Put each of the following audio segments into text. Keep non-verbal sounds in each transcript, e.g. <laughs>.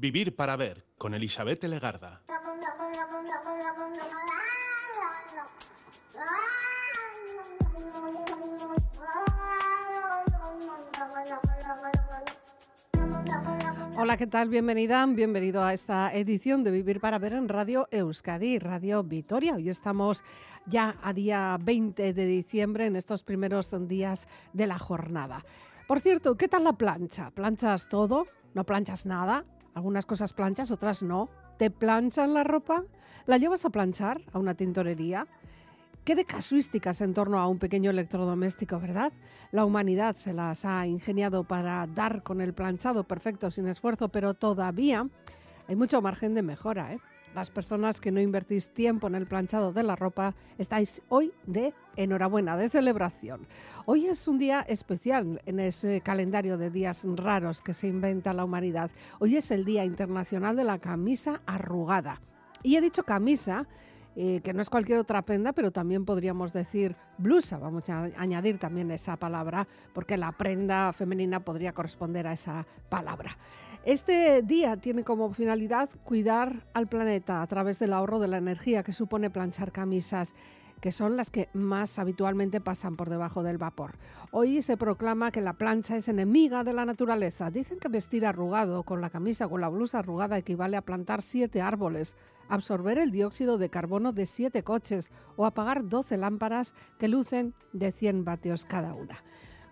Vivir para ver con Elizabeth Legarda. Hola, ¿qué tal? Bienvenida, bienvenido a esta edición de Vivir para Ver en Radio Euskadi, Radio Vitoria. Hoy estamos ya a día 20 de diciembre, en estos primeros días de la jornada. Por cierto, ¿qué tal la plancha? ¿Planchas todo? ¿No planchas nada? Algunas cosas planchas, otras no. ¿Te planchan la ropa? ¿La llevas a planchar a una tintorería? ¿Qué de casuísticas en torno a un pequeño electrodoméstico, verdad? La humanidad se las ha ingeniado para dar con el planchado perfecto sin esfuerzo, pero todavía hay mucho margen de mejora. ¿eh? Las personas que no invertís tiempo en el planchado de la ropa estáis hoy de enhorabuena, de celebración. Hoy es un día especial en ese calendario de días raros que se inventa la humanidad. Hoy es el Día Internacional de la Camisa Arrugada. Y he dicho camisa eh, que no es cualquier otra prenda, pero también podríamos decir blusa. Vamos a añadir también esa palabra, porque la prenda femenina podría corresponder a esa palabra. Este día tiene como finalidad cuidar al planeta a través del ahorro de la energía que supone planchar camisas que son las que más habitualmente pasan por debajo del vapor. Hoy se proclama que la plancha es enemiga de la naturaleza. Dicen que vestir arrugado con la camisa o con la blusa arrugada equivale a plantar siete árboles, absorber el dióxido de carbono de siete coches o apagar 12 lámparas que lucen de 100 vatios cada una.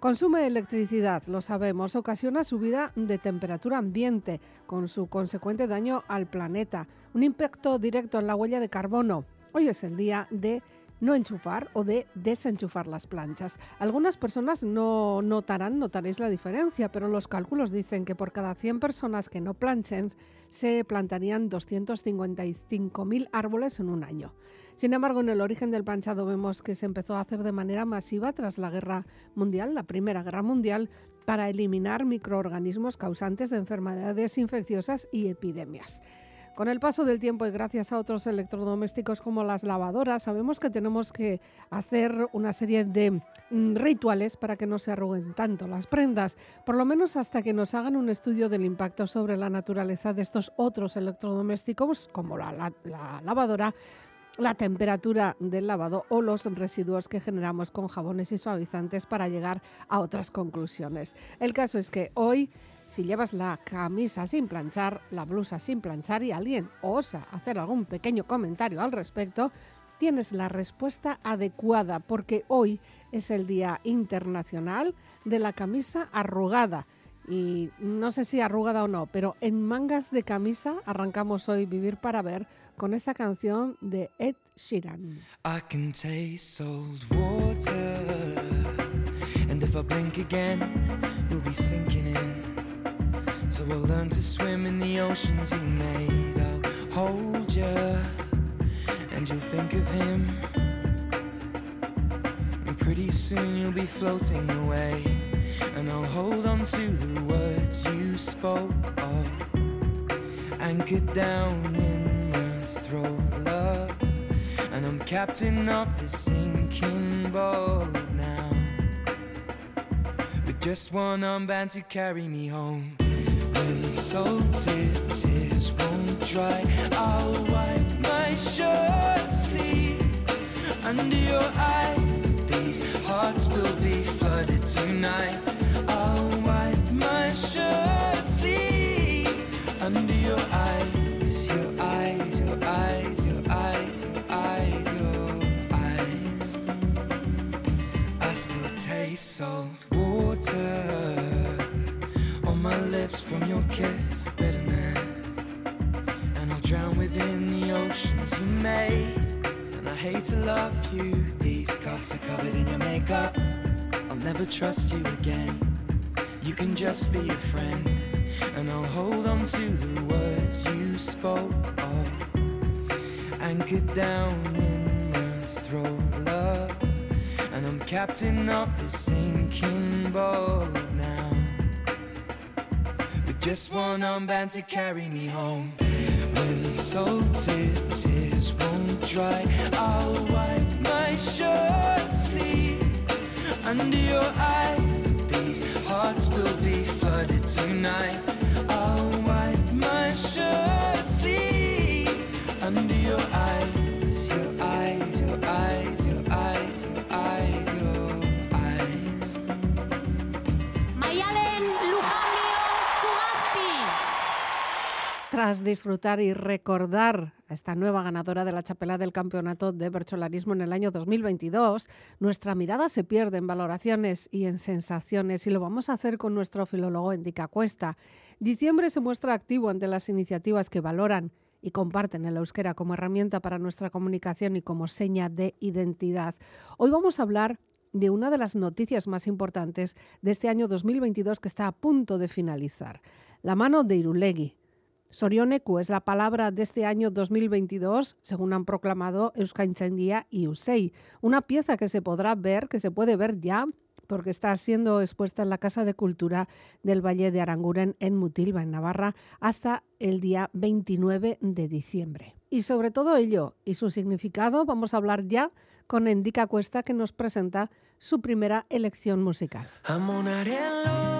Consume electricidad, lo sabemos, ocasiona subida de temperatura ambiente, con su consecuente daño al planeta, un impacto directo en la huella de carbono. Hoy es el día de no enchufar o de desenchufar las planchas. Algunas personas no notarán, notaréis la diferencia, pero los cálculos dicen que por cada 100 personas que no planchen se plantarían 255.000 árboles en un año. Sin embargo, en el origen del planchado vemos que se empezó a hacer de manera masiva tras la Guerra Mundial, la Primera Guerra Mundial, para eliminar microorganismos causantes de enfermedades infecciosas y epidemias. Con el paso del tiempo y gracias a otros electrodomésticos como las lavadoras, sabemos que tenemos que hacer una serie de mm, rituales para que no se arruguen tanto las prendas, por lo menos hasta que nos hagan un estudio del impacto sobre la naturaleza de estos otros electrodomésticos como la, lavadora la temperatura del lavado o los residuos que generamos con jabones y suavizantes para llegar a otras conclusiones. El caso es que hoy si llevas la camisa sin planchar, la blusa sin planchar y alguien osa hacer algún pequeño comentario al respecto, tienes la respuesta adecuada porque hoy es el Día Internacional de la Camisa Arrugada. Y no sé si arrugada o no, pero en mangas de camisa arrancamos hoy Vivir para Ver con esta canción de Ed Sheeran. I can water, and if I blink again, be sinking in. So I'll learn to swim in the oceans you made. I'll hold you, and you'll think of him. And pretty soon you'll be floating away. And I'll hold on to the words you spoke of. Anchored down in my throat, love. And I'm captain of this sinking boat now. With just one armband to carry me home salted tears won't dry. I'll wipe my shirt sleeve under your eyes. These hearts will be flooded tonight. Your kiss bitterness. And I'll drown within the oceans you made. And I hate to love you, these cuffs are covered in your makeup. I'll never trust you again. You can just be a friend. And I'll hold on to the words you spoke of. Anchored down in my throat, love. And I'm captain of this sinking boat. Just one armband to carry me home. When salted tears won't dry, I'll wipe my shirt sleeve under your eyes. These hearts will be flooded tonight. I'll wipe my Tras disfrutar y recordar a esta nueva ganadora de la chapela del campeonato de bercholarismo en el año 2022, nuestra mirada se pierde en valoraciones y en sensaciones y lo vamos a hacer con nuestro filólogo Endica Cuesta. Diciembre se muestra activo ante las iniciativas que valoran y comparten el euskera como herramienta para nuestra comunicación y como seña de identidad. Hoy vamos a hablar de una de las noticias más importantes de este año 2022 que está a punto de finalizar. La mano de Irulegui, Sorioneku es la palabra de este año 2022, según han proclamado Euskaltzaindia y USEI. Una pieza que se podrá ver, que se puede ver ya, porque está siendo expuesta en la Casa de Cultura del Valle de Aranguren en Mutilva, en Navarra, hasta el día 29 de diciembre. Y sobre todo ello y su significado vamos a hablar ya con Endica Cuesta, que nos presenta su primera elección musical. zorioneku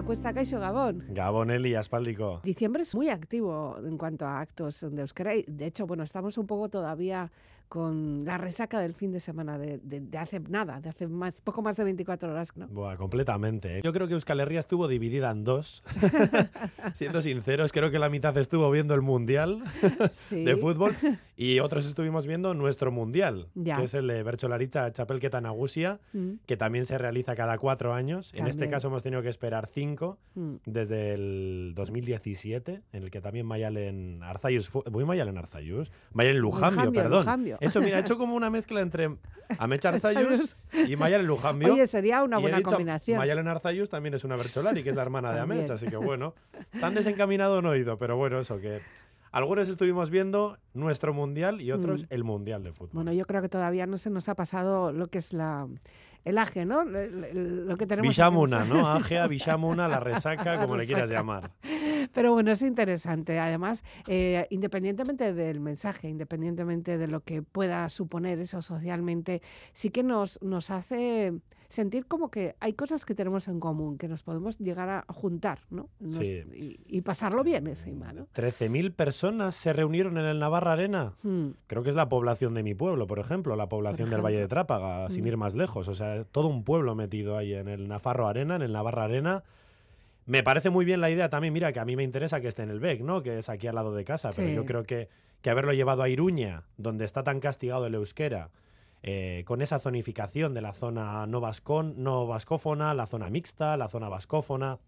Cuesta Caixo Gabón. Gabón Eli, aspáldico. Diciembre es muy activo en cuanto a actos de Euskera. De hecho, bueno, estamos un poco todavía con la resaca del fin de semana de, hace nada, de hace más, poco más de 24 horas, ¿no? Buah, completamente. ¿eh? Yo creo que Euskal Herria estuvo dividida en dos. <laughs> Siendo sinceros, creo que la mitad estuvo viendo el Mundial <laughs> de fútbol y otros estuvimos viendo nuestro Mundial, que es el de Bercholaricha Chapelqueta Nagusia, mm. que también se realiza cada cuatro años. En este caso hemos tenido que esperar cinco mm. desde el 2017, en el que también Mayalen Arzayus, ¿voy Mayalen Arzayus? Mayalen Lujambio, perdón hecho, mira, he hecho como una mezcla entre Amecha <laughs> Arzayus y Mayalen Lujambio. Oye, sería una buena combinación. Mayalen Arzayus también es una Bercholari, que es la hermana de Amecha, así que bueno, tan desencaminado no he ido, pero bueno, eso que... Algunos estuvimos viendo nuestro mundial y otros mm. el mundial de fútbol. Bueno, yo creo que todavía no se nos ha pasado lo que es la el aje, ¿no? Lo que tenemos Villamuna, ¿no? Agea, <laughs> Villamuna, la resaca, como le quieras llamar. Pero bueno, es interesante. Además, eh, independientemente del mensaje, independientemente de lo que pueda suponer eso socialmente, sí que nos, nos hace sentir como que hay cosas que tenemos en común, que nos podemos llegar a juntar, ¿no? sí. y, pasarlo bien encima, ¿no? 13.000 personas se reunieron en el Navarra Arena. Hmm. Creo que es la población de mi pueblo, por ejemplo, la población del Valle de Trápaga, sin hmm. ir más lejos. O sea, todo un pueblo metido ahí en el Nafarro Arena, en el Navarra Arena. Me parece muy bien la idea también, mira, que a mí me interesa que esté en el BEC, ¿no? Que es aquí al lado de casa, pero yo creo que, que haberlo llevado a Iruña, donde está tan castigado el euskera, eh, con esa zonificación de la zona no, vascón, no vascófona, la zona mixta, la zona vascófona,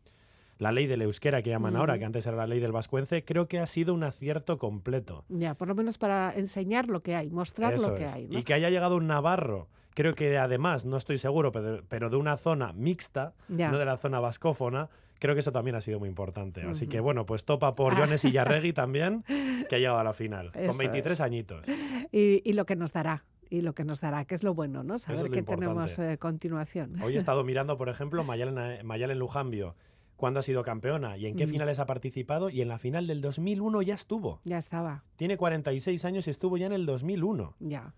la ley del euskera que llaman ahora, que antes era la ley del vascuence, creo que ha sido un acierto completo. Ya, por lo menos para enseñar lo que hay, mostrar lo que hay. Y que haya llegado un navarro creo que además, no estoy seguro, pero, de una zona mixta, no de la zona vascófona, creo que eso también ha sido muy importante. Así que bueno, pues topa por Jones y <laughs> Yarregui también, que ha llegado a la final, con 23 añiñitos. Y, lo que nos dará y lo que nos dará, que es lo bueno, ¿no? Saber que tenemos eh, continuación. Hoy he estado <laughs> mirando, por ejemplo, Mayalen, Mayalen Lujambio, cuándo ha sido campeona y en qué finales ha participado y en la final del 2001 ya estuvo. Ya estaba. Tiene 46 años y estuvo ya en el 2001. Ya.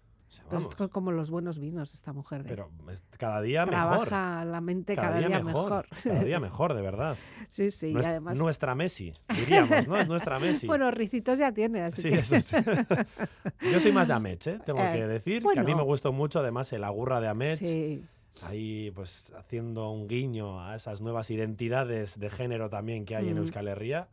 Pero es como los buenos vinos esta mujer. ¿eh? Pero cada día mejor. Trabaja la mente cada, día, mejor. Cada día <laughs> mejor, de verdad. Sí, sí. y además... Nuestra Messi, diríamos, ¿no? Es nuestra Messi. bueno, ricitos ya tiene, así sí, eso sí. <laughs> Yo soy más de Amech, ¿eh? tengo que decir. Que a mí me gustó mucho, además, el agurra de Amech. Sí. Ahí, pues, haciendo un guiño a esas nuevas identidades de género también que hay en Euskal Herria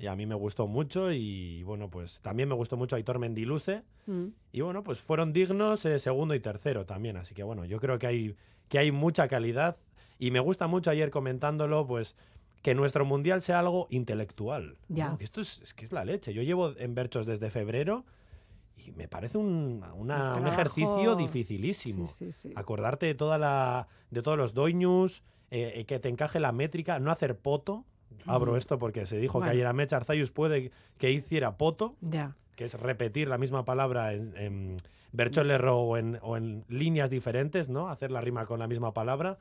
y a mí me gustó mucho y bueno, pues también me gustó mucho Aitor Mendiluce mm. y bueno, pues fueron dignos eh, segundo y tercero también, así que bueno, yo creo que hay, que hay mucha calidad y me gusta mucho ayer comentándolo, pues que nuestro mundial sea algo intelectual. Ya. Que esto es, que es la leche. Yo llevo en Berchos desde febrero y me parece un, ejercicio dificilísimo. Acordarte de, toda la, de todos los doiñus, eh, eh, que te encaje la métrica, no hacer poto, Abro esto porque se dijo que ayer a Mech puede que hiciera poto, que es repetir la misma palabra en, en o en, o en líneas diferentes, ¿no? Hacer la rima con la misma palabra.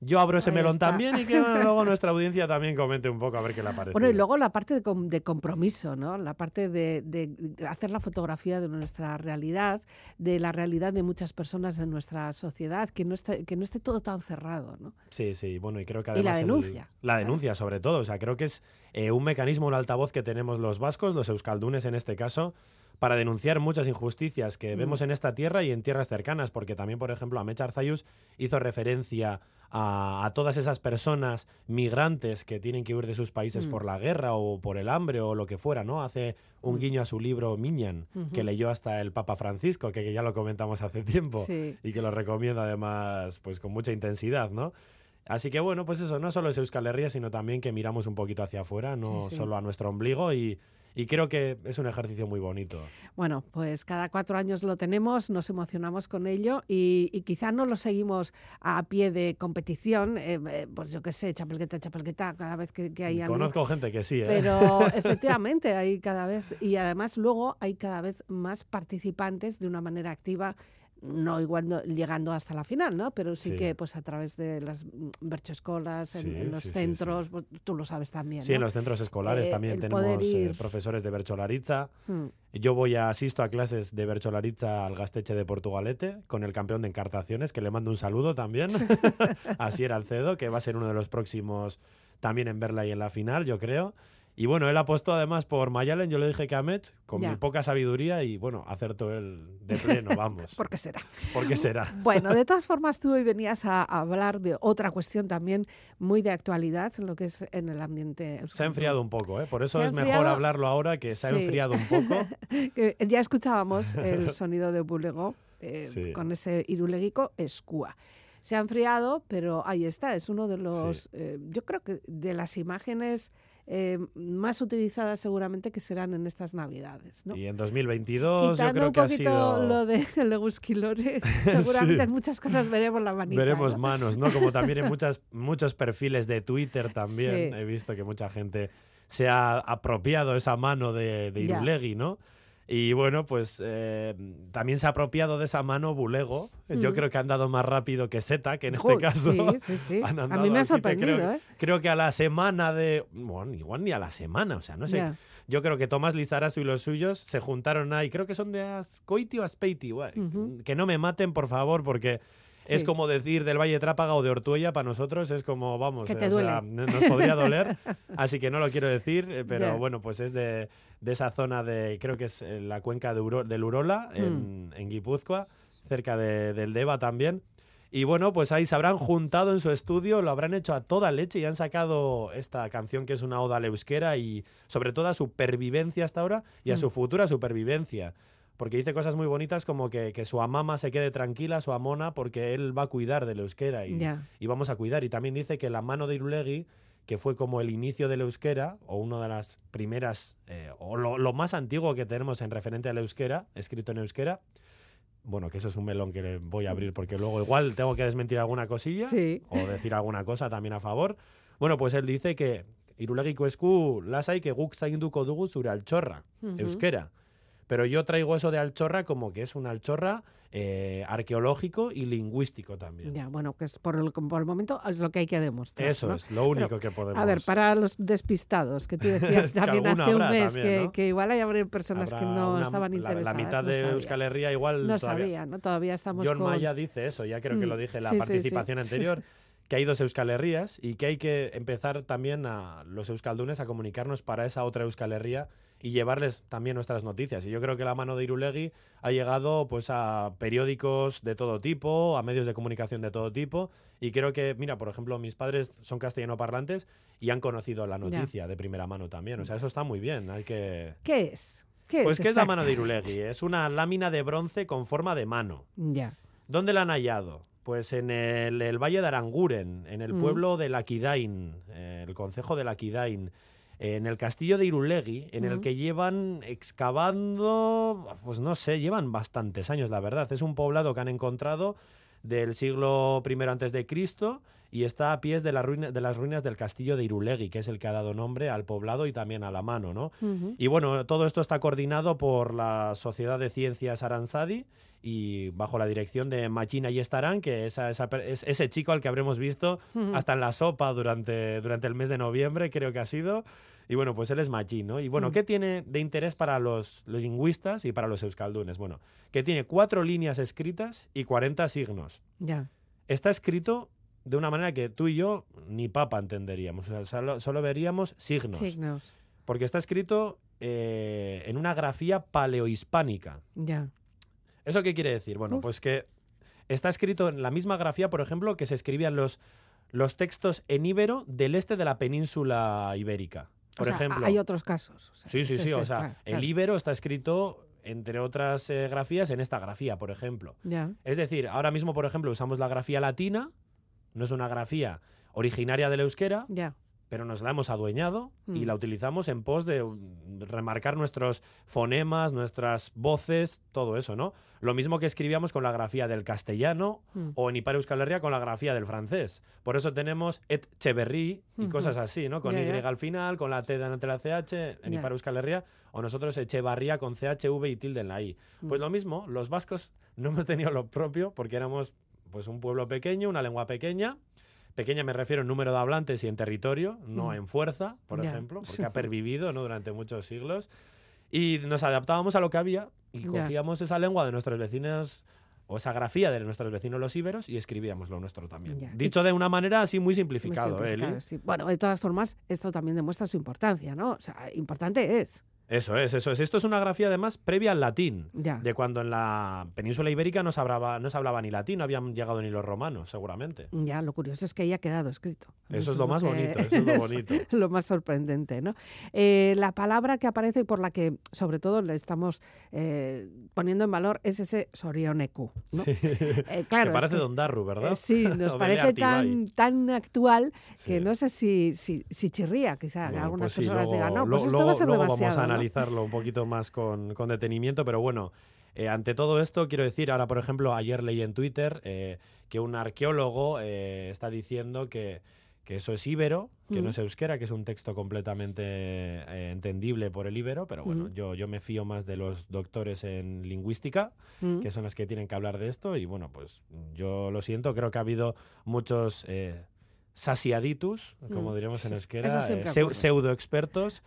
Yo abro ese melón también y que <laughs> luego nuestra audiencia también comente un poco a ver qué le parece. Bueno, y luego la parte de, compromiso, ¿no? La parte de, hacer la fotografía de nuestra realidad, de la realidad de muchas personas de nuestra sociedad, que no esté, que no esté todo tan cerrado, ¿no? Sí, sí, bueno, y creo que además... Y la denuncia. la denuncia, sobre todo. O sea, creo que es eh, un mecanismo, un altavoz que tenemos los vascos, los euskaldunes en este caso, para denunciar muchas injusticias que mm. vemos en esta tierra y en tierras cercanas, porque también, por ejemplo, Amech Arzayus hizo referencia a, todas esas personas migrantes que tienen que huir de sus países mm. por la guerra o por el hambre o lo que fuera, ¿no? Hace un mm. guiño a su libro Miñan, que leyó hasta el Papa Francisco, que, ya lo comentamos hace tiempo y que lo recomienda además pues con mucha intensidad, ¿no? Así que bueno, pues eso, no solo es Euskal Herria, sino también que miramos un poquito hacia afuera, no solo a nuestro ombligo y y creo que es un ejercicio muy bonito. Bueno, pues cada cuatro años lo tenemos, nos emocionamos con ello y, quizá no lo seguimos a pie de competición, eh, eh, pues yo qué sé, chapelqueta, chapelqueta, cada vez que, hay algo. Conozco gente que sí, ¿eh? Pero <laughs> efectivamente hay cada vez, y además luego hay cada vez más participantes de una manera activa no igual llegando hasta la final, ¿no? Pero sí, que pues a través de las berchoescolas, en, en, los centros, pues, tú lo sabes también. Sí, en los centros escolares eh, también tenemos eh, profesores de bercholaritza. Hmm. Yo voy a asisto a clases de bercholaritza al Gasteche de Portugalete con el campeón de encartaciones, que le mando un saludo también, <laughs> Así era Alcedo, que va a ser uno de los próximos también en verla y en la final, yo creo. Y bueno, él apostó además por Mayalen, yo le dije que a Mech, con mi poca sabiduría, y bueno, acertó él de pleno, <laughs> vamos. ¿Por qué será? ¿Por qué será? Bueno, de <laughs> todas formas, tú hoy venías a hablar de otra cuestión también muy de actualidad, lo que es en el ambiente. Se ha enfriado un poco, ¿eh? por eso es mejor hablarlo ahora, que se ha enfriado un poco. <laughs> ya escuchábamos el sonido de Bulego eh, con ese iruleguico escúa se ha enfriado, pero ahí está, es uno de los, eh, yo creo que de las imágenes eh, más utilizadas seguramente que serán en estas Navidades. ¿no? Y en 2022 yo creo un que ha sido... lo de <laughs> Legusquilore, <laughs> seguramente en muchas cosas veremos la manita. Veremos manos, ¿no? Como también en <laughs> muchas, muchos perfiles de Twitter también he visto que mucha gente se ha apropiado esa mano de, de Irulegui, ¿no? Y bueno, pues eh, también se ha apropiado de esa mano Bulego. Yo mm. creo que han dado más rápido que Seta, que en este caso. Sí, sí, sí. <laughs> a mí me ha sorprendido. Creo, ¿eh? creo, que a la semana de. Bueno, igual ni a la semana, o sea, no sé. Yo creo que Tomás Lizarazu y los suyos se juntaron ahí. Creo que son de Ascoiti o Aspeiti. Que no me maten, por favor, porque es como decir del Valle Trápaga o de Ortuella para nosotros, es como, vamos, que te duele. nos podría <laughs> doler, así que no lo quiero decir, eh, pero bueno, pues es de, esa zona de, creo que es eh, la cuenca de del Urola, en, mm. Guipúzcoa, cerca del Deva también. Y bueno, pues ahí se habrán juntado en su estudio, lo habrán hecho a toda leche y han sacado esta canción que es una oda a la euskera y sobre todo a su pervivencia hasta ahora y a mm. su futura supervivencia porque dice cosas muy bonitas como que, que, su amama se quede tranquila, su amona, porque él va a cuidar del euskera y, y vamos a cuidar. Y también dice que la mano de Irulegui, que fue como el inicio del euskera, o una de las primeras, eh, o lo, lo, más antiguo que tenemos en referente al euskera, escrito en euskera, bueno, que eso es un melón que voy a abrir porque luego igual tengo que desmentir alguna cosilla o decir alguna cosa también a favor. Bueno, pues él dice que irulegiko esku lasai que guk zainduko dugu zure altxorra, euskera. Pero yo traigo eso de Alchorra como que es un Alchorra eh, arqueológico y lingüístico también. Ya, bueno, que es por el, por el momento es lo que hay que demostrar. Eso es, lo único que podemos. A ver, para los despistados, que tú decías <laughs> también hace un mes que, igual hay personas que no estaban interesadas. La, mitad de Euskal Herria igual no sabía, ¿no? Todavía estamos John Maya dice eso, ya creo que lo mm, dije en la participación <laughs> anterior. que hay dos Euskal Herrías y que hay que empezar también a los euskaldunes a comunicarnos para esa otra Euskal Herria y llevarles también nuestras noticias. Y yo creo que la mano de Irulegui ha llegado pues a periódicos de todo tipo, a medios de comunicación de todo tipo y creo que, mira, por ejemplo, mis padres son castellano parlantes y han conocido la noticia de primera mano también. O sea, eso está muy bien. Hay que ¿Qué es? ¿Qué pues es ¿qué es la mano de Irulegui? Es una lámina de bronce con forma de mano. Ya. ¿Dónde la han hallado? Pues en el, Valle de Aranguren, en el mm. pueblo de Laquidain, eh, el concejo de Laquidain, en el castillo de Irulegui, en el que llevan excavando, pues no sé, llevan bastantes años, la verdad. Es un poblado que han encontrado del siglo I antes de Cristo y está a pies de, la de las ruinas del castillo de Irulegui, que es el que ha dado nombre al poblado y también a la mano, ¿no? Y bueno, todo esto está coordinado por la Sociedad de Ciencias Aranzadi y bajo la dirección de Machina y Estarán, que es ese chico al que habremos visto hasta en la sopa durante, durante el mes de noviembre, creo que ha sido. Y bueno, pues él es Machín, ¿no? Y bueno, ¿qué tiene de interés para los, los, lingüistas y para los euskaldunes? Bueno, que tiene cuatro líneas escritas y 40 signos. Ya. Está escrito de una manera que tú y yo ni papa entenderíamos. O sea, solo, veríamos signos. Signos. Porque está escrito eh, en una grafía paleohispánica. Ya. ¿Eso qué quiere decir? Bueno, pues que está escrito en la misma grafía, por ejemplo, que se escribían los, los textos en íbero del este de la península ibérica. Por ejemplo. Hay otros casos. sí, sí, sí. o sea, el íbero está escrito, entre otras eh, grafías, en esta grafía, por ejemplo. Ya. Es decir, ahora mismo, por ejemplo, usamos la grafía latina, no es una grafía originaria del euskera. Ya pero nos la hemos adueñado y mm. la utilizamos en pos de remarcar nuestros fonemas, nuestras voces, todo eso, ¿no? Lo mismo que escribíamos con la grafía del castellano mm. o en Ipar Euskal Herria con la grafía del francés. Por eso tenemos et cheverry y cosas así, ¿no? Con Y al final, con la T delante de la CH en Ipar Euskal Herria o nosotros Echevarría con CHV y tilde en la I. Pues mm. lo mismo, los vascos no hemos tenido lo propio porque éramos pues un pueblo pequeño, una lengua pequeña Pequeña me refiero en número de hablantes y en territorio, no en fuerza, por ejemplo, <laughs> porque ha pervivido ¿no? durante muchos siglos. Y nos adaptábamos a lo que había y cogíamos esa lengua de nuestros vecinos o esa grafía de nuestros vecinos los íberos y escribíamos lo nuestro también. Dicho de una manera así muy simplificado. ¿eh, Bueno, de todas formas, esto también demuestra su importancia, ¿no? O sea, importante es. Eso es, eso es. Esto es una grafía además previa al latín, de cuando en la península ibérica no se, hablaba, no se hablaba ni latín, no habían llegado ni los romanos, seguramente. Ya, lo curioso es que haya quedado escrito. Eso, es lo, más bonito, eso es lo <laughs> bonito. lo más sorprendente, ¿no? Eh, la palabra que aparece y por la que sobre todo le estamos eh, poniendo en valor es ese sorioneku, ¿no? Sí. <laughs> Eh, claro, que parece Don Darru, ¿verdad? sí, <laughs> nos parece tan, tan actual que no sé si, si, chirría, quizá algunas pues personas digan, no, pues esto va a ser demasiado analizarlo un poquito más con, detenimiento, pero bueno, eh, ante todo esto, quiero decir, ahora por ejemplo, ayer leí en Twitter eh, que un arqueólogo eh, está diciendo que, eso es íbero, que no es euskera, que es un texto completamente entendible por el íbero, pero bueno, yo, yo me fío más de los doctores en lingüística, que son los que tienen que hablar de esto, y bueno, pues yo lo siento, creo que ha habido muchos sasiaditus, como diríamos en euskera, pseudo expertos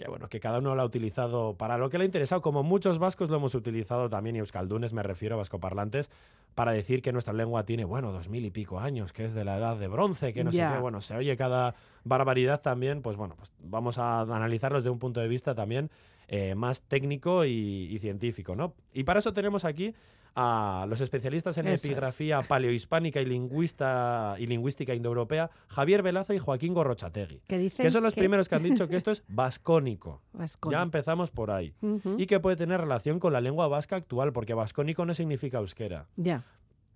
que bueno, que cada uno lo ha utilizado para lo que le ha interesado, como muchos vascos lo hemos utilizado también, y euskaldunes me refiero a vascoparlantes, para decir que nuestra lengua tiene, bueno, dos mil y pico años, que es de la edad de bronce, que no sé qué, bueno, se oye cada barbaridad también, pues bueno, pues vamos a analizarlo desde un punto de vista también eh, más técnico y, científico, ¿no? Y para eso tenemos aquí a los especialistas en epigrafía paleohispánica y, lingüista, y lingüística indoeuropea, Javier Velaza y Joaquín Gorrochategui. Que, son los primeros que han dicho que <laughs> esto es vascónico. Ya empezamos por ahí. Y que puede tener relación con la lengua vasca actual, porque vascónico no significa euskera. Ya.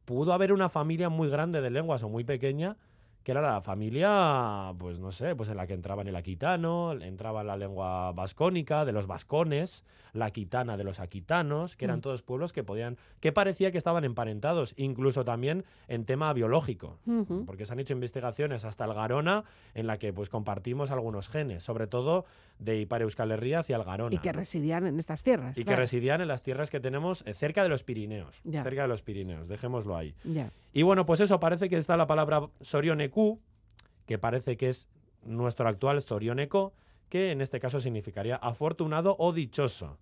Pudo haber una familia muy grande de lenguas o muy pequeña que era la familia, pues no sé, pues en la que entraba en el aquitano, entraba la lengua vascónica de los vascones, la aquitana de los aquitanos, que eran mm. todos pueblos que podían, que parecía que estaban emparentados, incluso también en tema biológico, porque se han hecho investigaciones hasta el Garona en la que pues compartimos algunos genes, sobre todo de Ipar Euskal Herria hacia el Garona. Y que residían en estas tierras. Y que residían en las tierras que tenemos eh, cerca de los Pirineos, cerca de los Pirineos, dejémoslo ahí. Y bueno, pues eso, parece que está la palabra Sorioneku, que parece que es nuestro actual Sorioneko, que en este caso significaría afortunado o dichoso.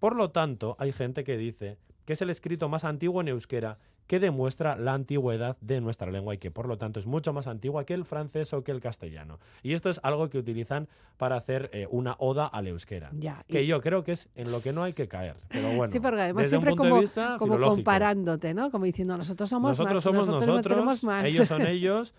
Por lo tanto, hay gente que dice que es el escrito más antiguo en euskera que demuestra la antigüedad de nuestra lengua y que por lo tanto es mucho más antigua que el francés o que el castellano. Y esto es algo que utilizan para hacer eh, una oda al euskera, que yo creo que es en lo que no hay que caer. Pero bueno, sí, porque además siempre como, como comparándote, ¿no? Como diciendo, nosotros somos nosotros más, somos nosotros, más. ellos son <laughs> ellos.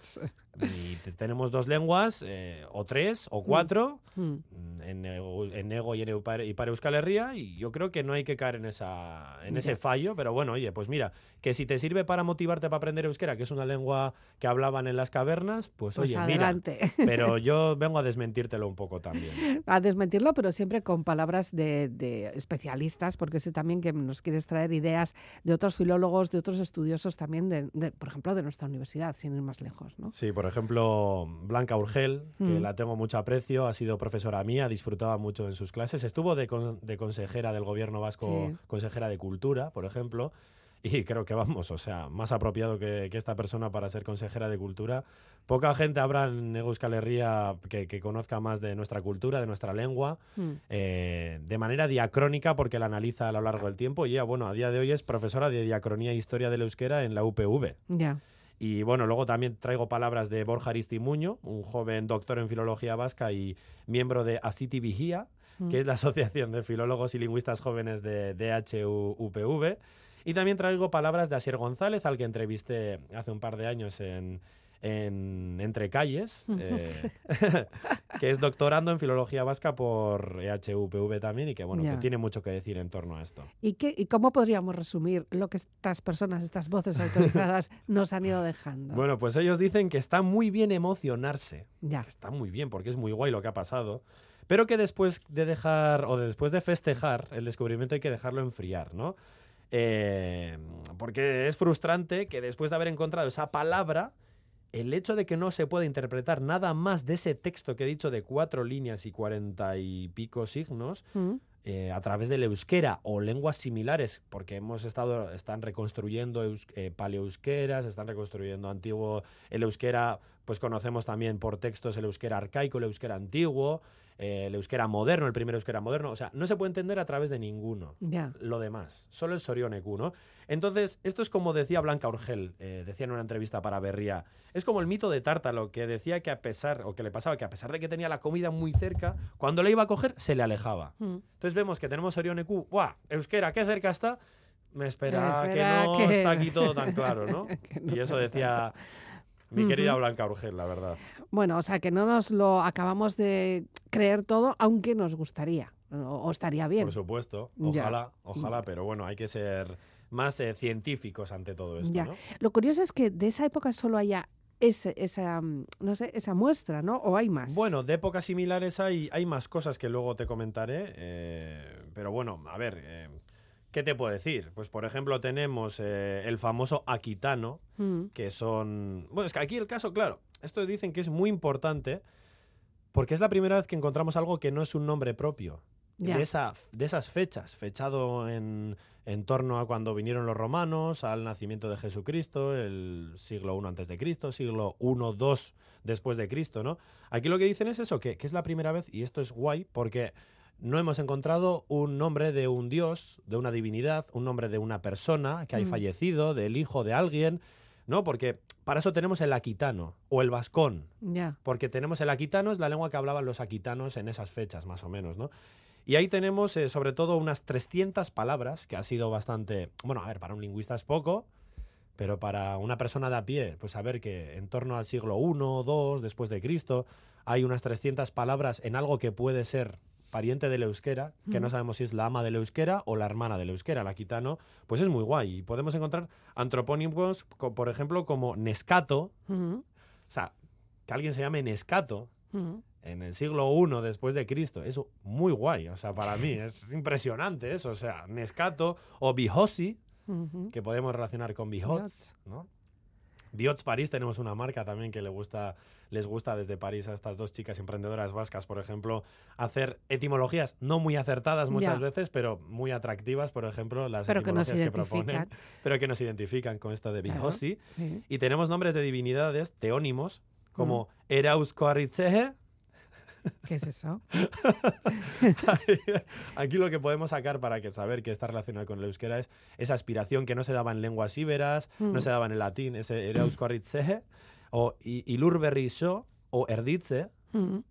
Y tenemos dos lenguas, eh, o tres, o mm. cuatro, mm. en, en, Ego y, en y para Euskal Herria, y yo creo que no hay que caer en, esa, en ese fallo, pero bueno, oye, pues mira, que si te sirve para motivarte para aprender euskera, que es una lengua que hablaban en las cavernas, pues, pues oye, adelante. mira, <laughs> pero yo vengo a desmentírtelo un poco también. A desmentirlo, pero siempre con palabras de, de especialistas, porque sé también que nos quieres traer ideas de otros filólogos, de otros estudiosos también, de, por ejemplo, de nuestra universidad, sin ir más lejos, ¿no? Sí, por por ejemplo, Blanca Urgel, que mm. la tengo mucho aprecio, ha sido profesora mía, disfrutaba mucho en sus clases. Estuvo de, consejera del gobierno vasco, consejera de cultura, por ejemplo. Y creo que vamos, o sea, más apropiado que, esta persona para ser consejera de cultura. Poca gente habrá en Euskal Herria que, conozca más de nuestra cultura, de nuestra lengua, mm. eh, de manera diacrónica, porque la analiza a lo largo del tiempo. Y ya, bueno, a día de hoy es profesora de diacronía e historia del euskera en la UPV. Ya. Y bueno, luego también traigo palabras de Borja Aristimuño, un joven doctor en filología vasca y miembro de Aciti Vigía, que es la Asociación de Filólogos y Lingüistas Jóvenes de DHUPV. Y también traigo palabras de Asier González, al que entrevisté hace un par de años en, en Entre Calles, eh, <laughs> que es doctorando en filología vasca por EHUPV también y que bueno, que tiene mucho que decir en torno a esto. ¿Y, qué, ¿Y cómo podríamos resumir lo que estas personas, estas voces autorizadas <laughs> nos han ido dejando? Bueno, pues ellos dicen que está muy bien emocionarse, ya. que está muy bien porque es muy guay lo que ha pasado, pero que después de dejar o después de festejar el descubrimiento hay que dejarlo enfriar, ¿no? Eh, porque es frustrante que después de haber encontrado esa palabra, el hecho de que no se pueda interpretar nada más de ese texto que he dicho de cuatro líneas y cuarenta y pico signos mm. eh, a través del euskera o lenguas similares, porque hemos estado, están reconstruyendo eh, paleoeuskeras, están reconstruyendo antiguo, el euskera, pues conocemos también por textos el euskera arcaico, el euskera antiguo, eh, el euskera moderno, el primer euskera moderno. O sea, no se puede entender a través de ninguno. Lo demás. Solo el Sorioneku, ¿no? Entonces, esto es como decía Blanca Urgel, eh, decía en una entrevista para Berría. Es como el mito de Tártalo, que decía que a pesar, o que le pasaba, que a pesar de que tenía la comida muy cerca, cuando le iba a coger, se le alejaba. Mm. Entonces vemos que tenemos Sorioneku, ¡buah! Euskera, qué cerca está. Me espera, que no está aquí todo tan claro, ¿no? <laughs> y eso decía mi querida Blanca Urgel, la verdad. Bueno, o sea que no nos lo acabamos de creer todo, aunque nos gustaría, o, estaría bien. Por supuesto, ojalá, ojalá, pero bueno, hay que ser más eh, científicos ante todo esto. ¿no? Lo curioso es que de esa época solo haya esa, mm, no sé, esa muestra, ¿no? ¿O hay más? Bueno, de épocas similares hay, hay más cosas que luego te comentaré, eh, pero bueno, a ver, eh, ¿Qué te puedo decir? Pues por ejemplo tenemos eh, el famoso aquitano, mm. que son... Bueno, es que aquí el caso, claro, esto dicen que es muy importante porque es la primera vez que encontramos algo que no es un nombre propio. De, esa, de esas fechas, fechado en, en, torno a cuando vinieron los romanos, al nacimiento de Jesucristo, el siglo I antes de Cristo, siglo I, II después de Cristo, ¿no? Aquí lo que dicen es eso, que, que es la primera vez, y esto es guay, porque no hemos encontrado un nombre de un dios, de una divinidad, un nombre de una persona que haya Mm. fallecido, del hijo de alguien, ¿no? Porque para eso tenemos el aquitano o el vascón, Ya. porque tenemos el aquitano, es la lengua que hablaban los aquitanos en esas fechas, más o menos, ¿no? Y ahí tenemos eh, sobre todo unas 300 palabras, que ha sido bastante, bueno, a ver, para un lingüista es poco, pero para una persona de a pie, pues saber que en torno al siglo I, II, después de Cristo, hay unas 300 palabras en algo que puede ser pariente del euskera, que no sabemos si es la ama del euskera o la hermana del euskera, el aquitano, pues es muy guay. Y podemos encontrar antropónimos, por ejemplo, como Nescato, o sea, que alguien se llame Nescato en el siglo I después de Cristo. Eso muy guay, o sea, para mí es <laughs> impresionante eso. O sea, Nescato o Bihosi, que podemos relacionar con Bihots, ¿no? Biots París tenemos una marca también que le gusta, les gusta desde París a estas dos chicas emprendedoras vascas, por ejemplo, hacer etimologías no muy acertadas muchas Ya. veces, pero muy atractivas, por ejemplo, las Pero etimologías que, proponen, pero que nos identifican con esto de Claro. Bihosi. Sí. Y tenemos nombres de divinidades teónimos como Erauscoaritzeje. ¿Qué es eso? <laughs> Aquí lo que podemos sacar para que saber que está relacionado con el euskera es esa aspiración que no se daba en lenguas íberas, Mm. no se daba en el latín, ese Erauscoaritzeje, o I- Ilurberrisho o Erditze. Ujú.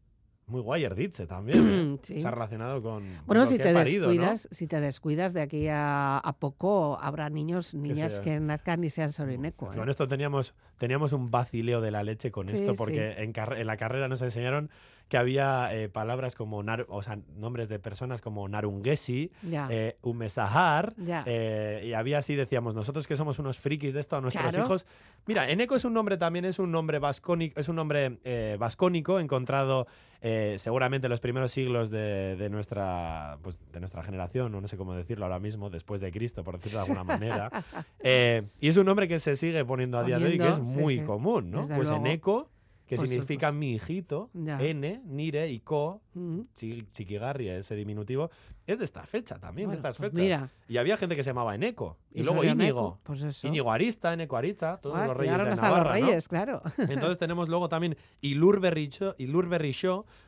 Muy guay Erditze también. ¿eh? Sí. Se ha relacionado con Bueno, lo si te parido, ¿no? descuidas, si te descuidas de aquí a, a poco habrá niños, niñas que nazcan y sean sobrineco. Con esto teníamos, teníamos un vacileo de la leche con Sí, esto, sí. porque en, carre- en la carrera nos enseñaron que había eh, palabras como, nar- o sea, nombres de personas como Narungesi, eh, Umesahar, eh, y había así, decíamos, nosotros que somos unos frikis de esto a nuestros Claro. hijos. Mira, Eneco es un nombre también, es un nombre vascónico, es un nombre eh, vascónico encontrado eh, seguramente en los primeros siglos de, de nuestra, pues, de nuestra generación, o no sé cómo decirlo ahora mismo, después de Cristo, por decirlo de alguna manera. <laughs> Eh, y es un nombre que se sigue poniendo a día de hoy, que es sí, muy sí. común, ¿no? Desde Pues luego. Eneco, que significa mi hijito, Ya. N, Nire y Co, Ujú. chi- Chiquigarri, ese diminutivo, es de esta fecha también, Bueno, de estas pues fechas. Mira, Y había gente que se llamaba Eneco. Y, y luego Íñigo. Pues. Íñigo Arista, Eneco Aritza, todos los reyes de hasta Navarra, los ¿no? reyes, claro. Entonces tenemos luego también Ilur Berricho,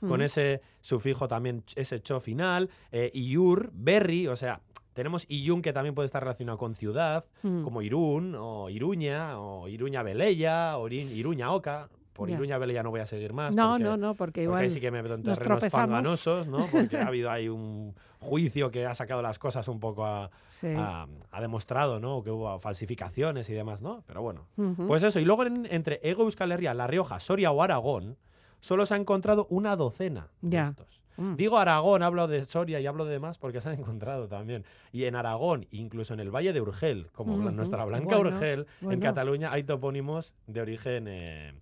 con ese sufijo también, ese cho final, eh, Iur, Berri, o sea, tenemos Iyun que también puede estar relacionado con ciudad, Mm. como Irún, o Iruña, o Iruña Beleya, o Iruña Oca. Por Ya. Iruña Beleya no voy a seguir más. No, porque- no, no, porque porque igual ahí sí que me meto en nos terrenos fanganosos, ¿no? <laughs> Porque ha habido ahí un juicio que ha sacado las cosas un poco a, sí. ha, ha demostrado, ¿no? Que hubo falsificaciones y demás, ¿no? Pero bueno. Pues eso, y luego en- entre Ego, Euskal Herria, La Rioja, Soria o Aragón, solo se ha encontrado una docena Ya. de estos. Mm. Digo Aragón, hablo de Soria y hablo de demás porque se han encontrado también. Y en Aragón, incluso en el Valle de Urgel, como nuestra Blanca Bueno, Urgel, en. Cataluña hay topónimos de origen eh,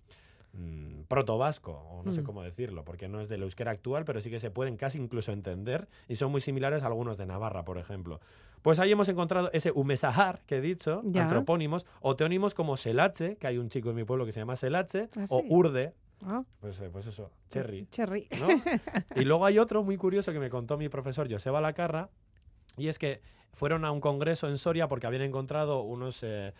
mm, protovasco, o no sé Mm. cómo decirlo, porque no es del euskera actual, pero sí que se pueden casi incluso entender y son muy similares a algunos de Navarra, por ejemplo. Pues ahí hemos encontrado ese Umesahar que he dicho, Ya. antropónimos, o teónimos como Selache, que hay un chico en mi pueblo que se llama Selache, Ah, o. Urde, Ah, pues, eh, pues eso, Cherry. Cherry. ¿no? <laughs> Y luego hay otro muy curioso que me contó mi profesor Joseba Lacarra, y es que fueron a un congreso en Soria porque habían encontrado unos... eh,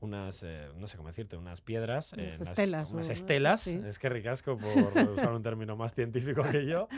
unas, eh, no sé cómo decirte, unas piedras. Unas en las- estelas, Unas estelas, sí. es que ricasco por <laughs> usar un término más científico que yo,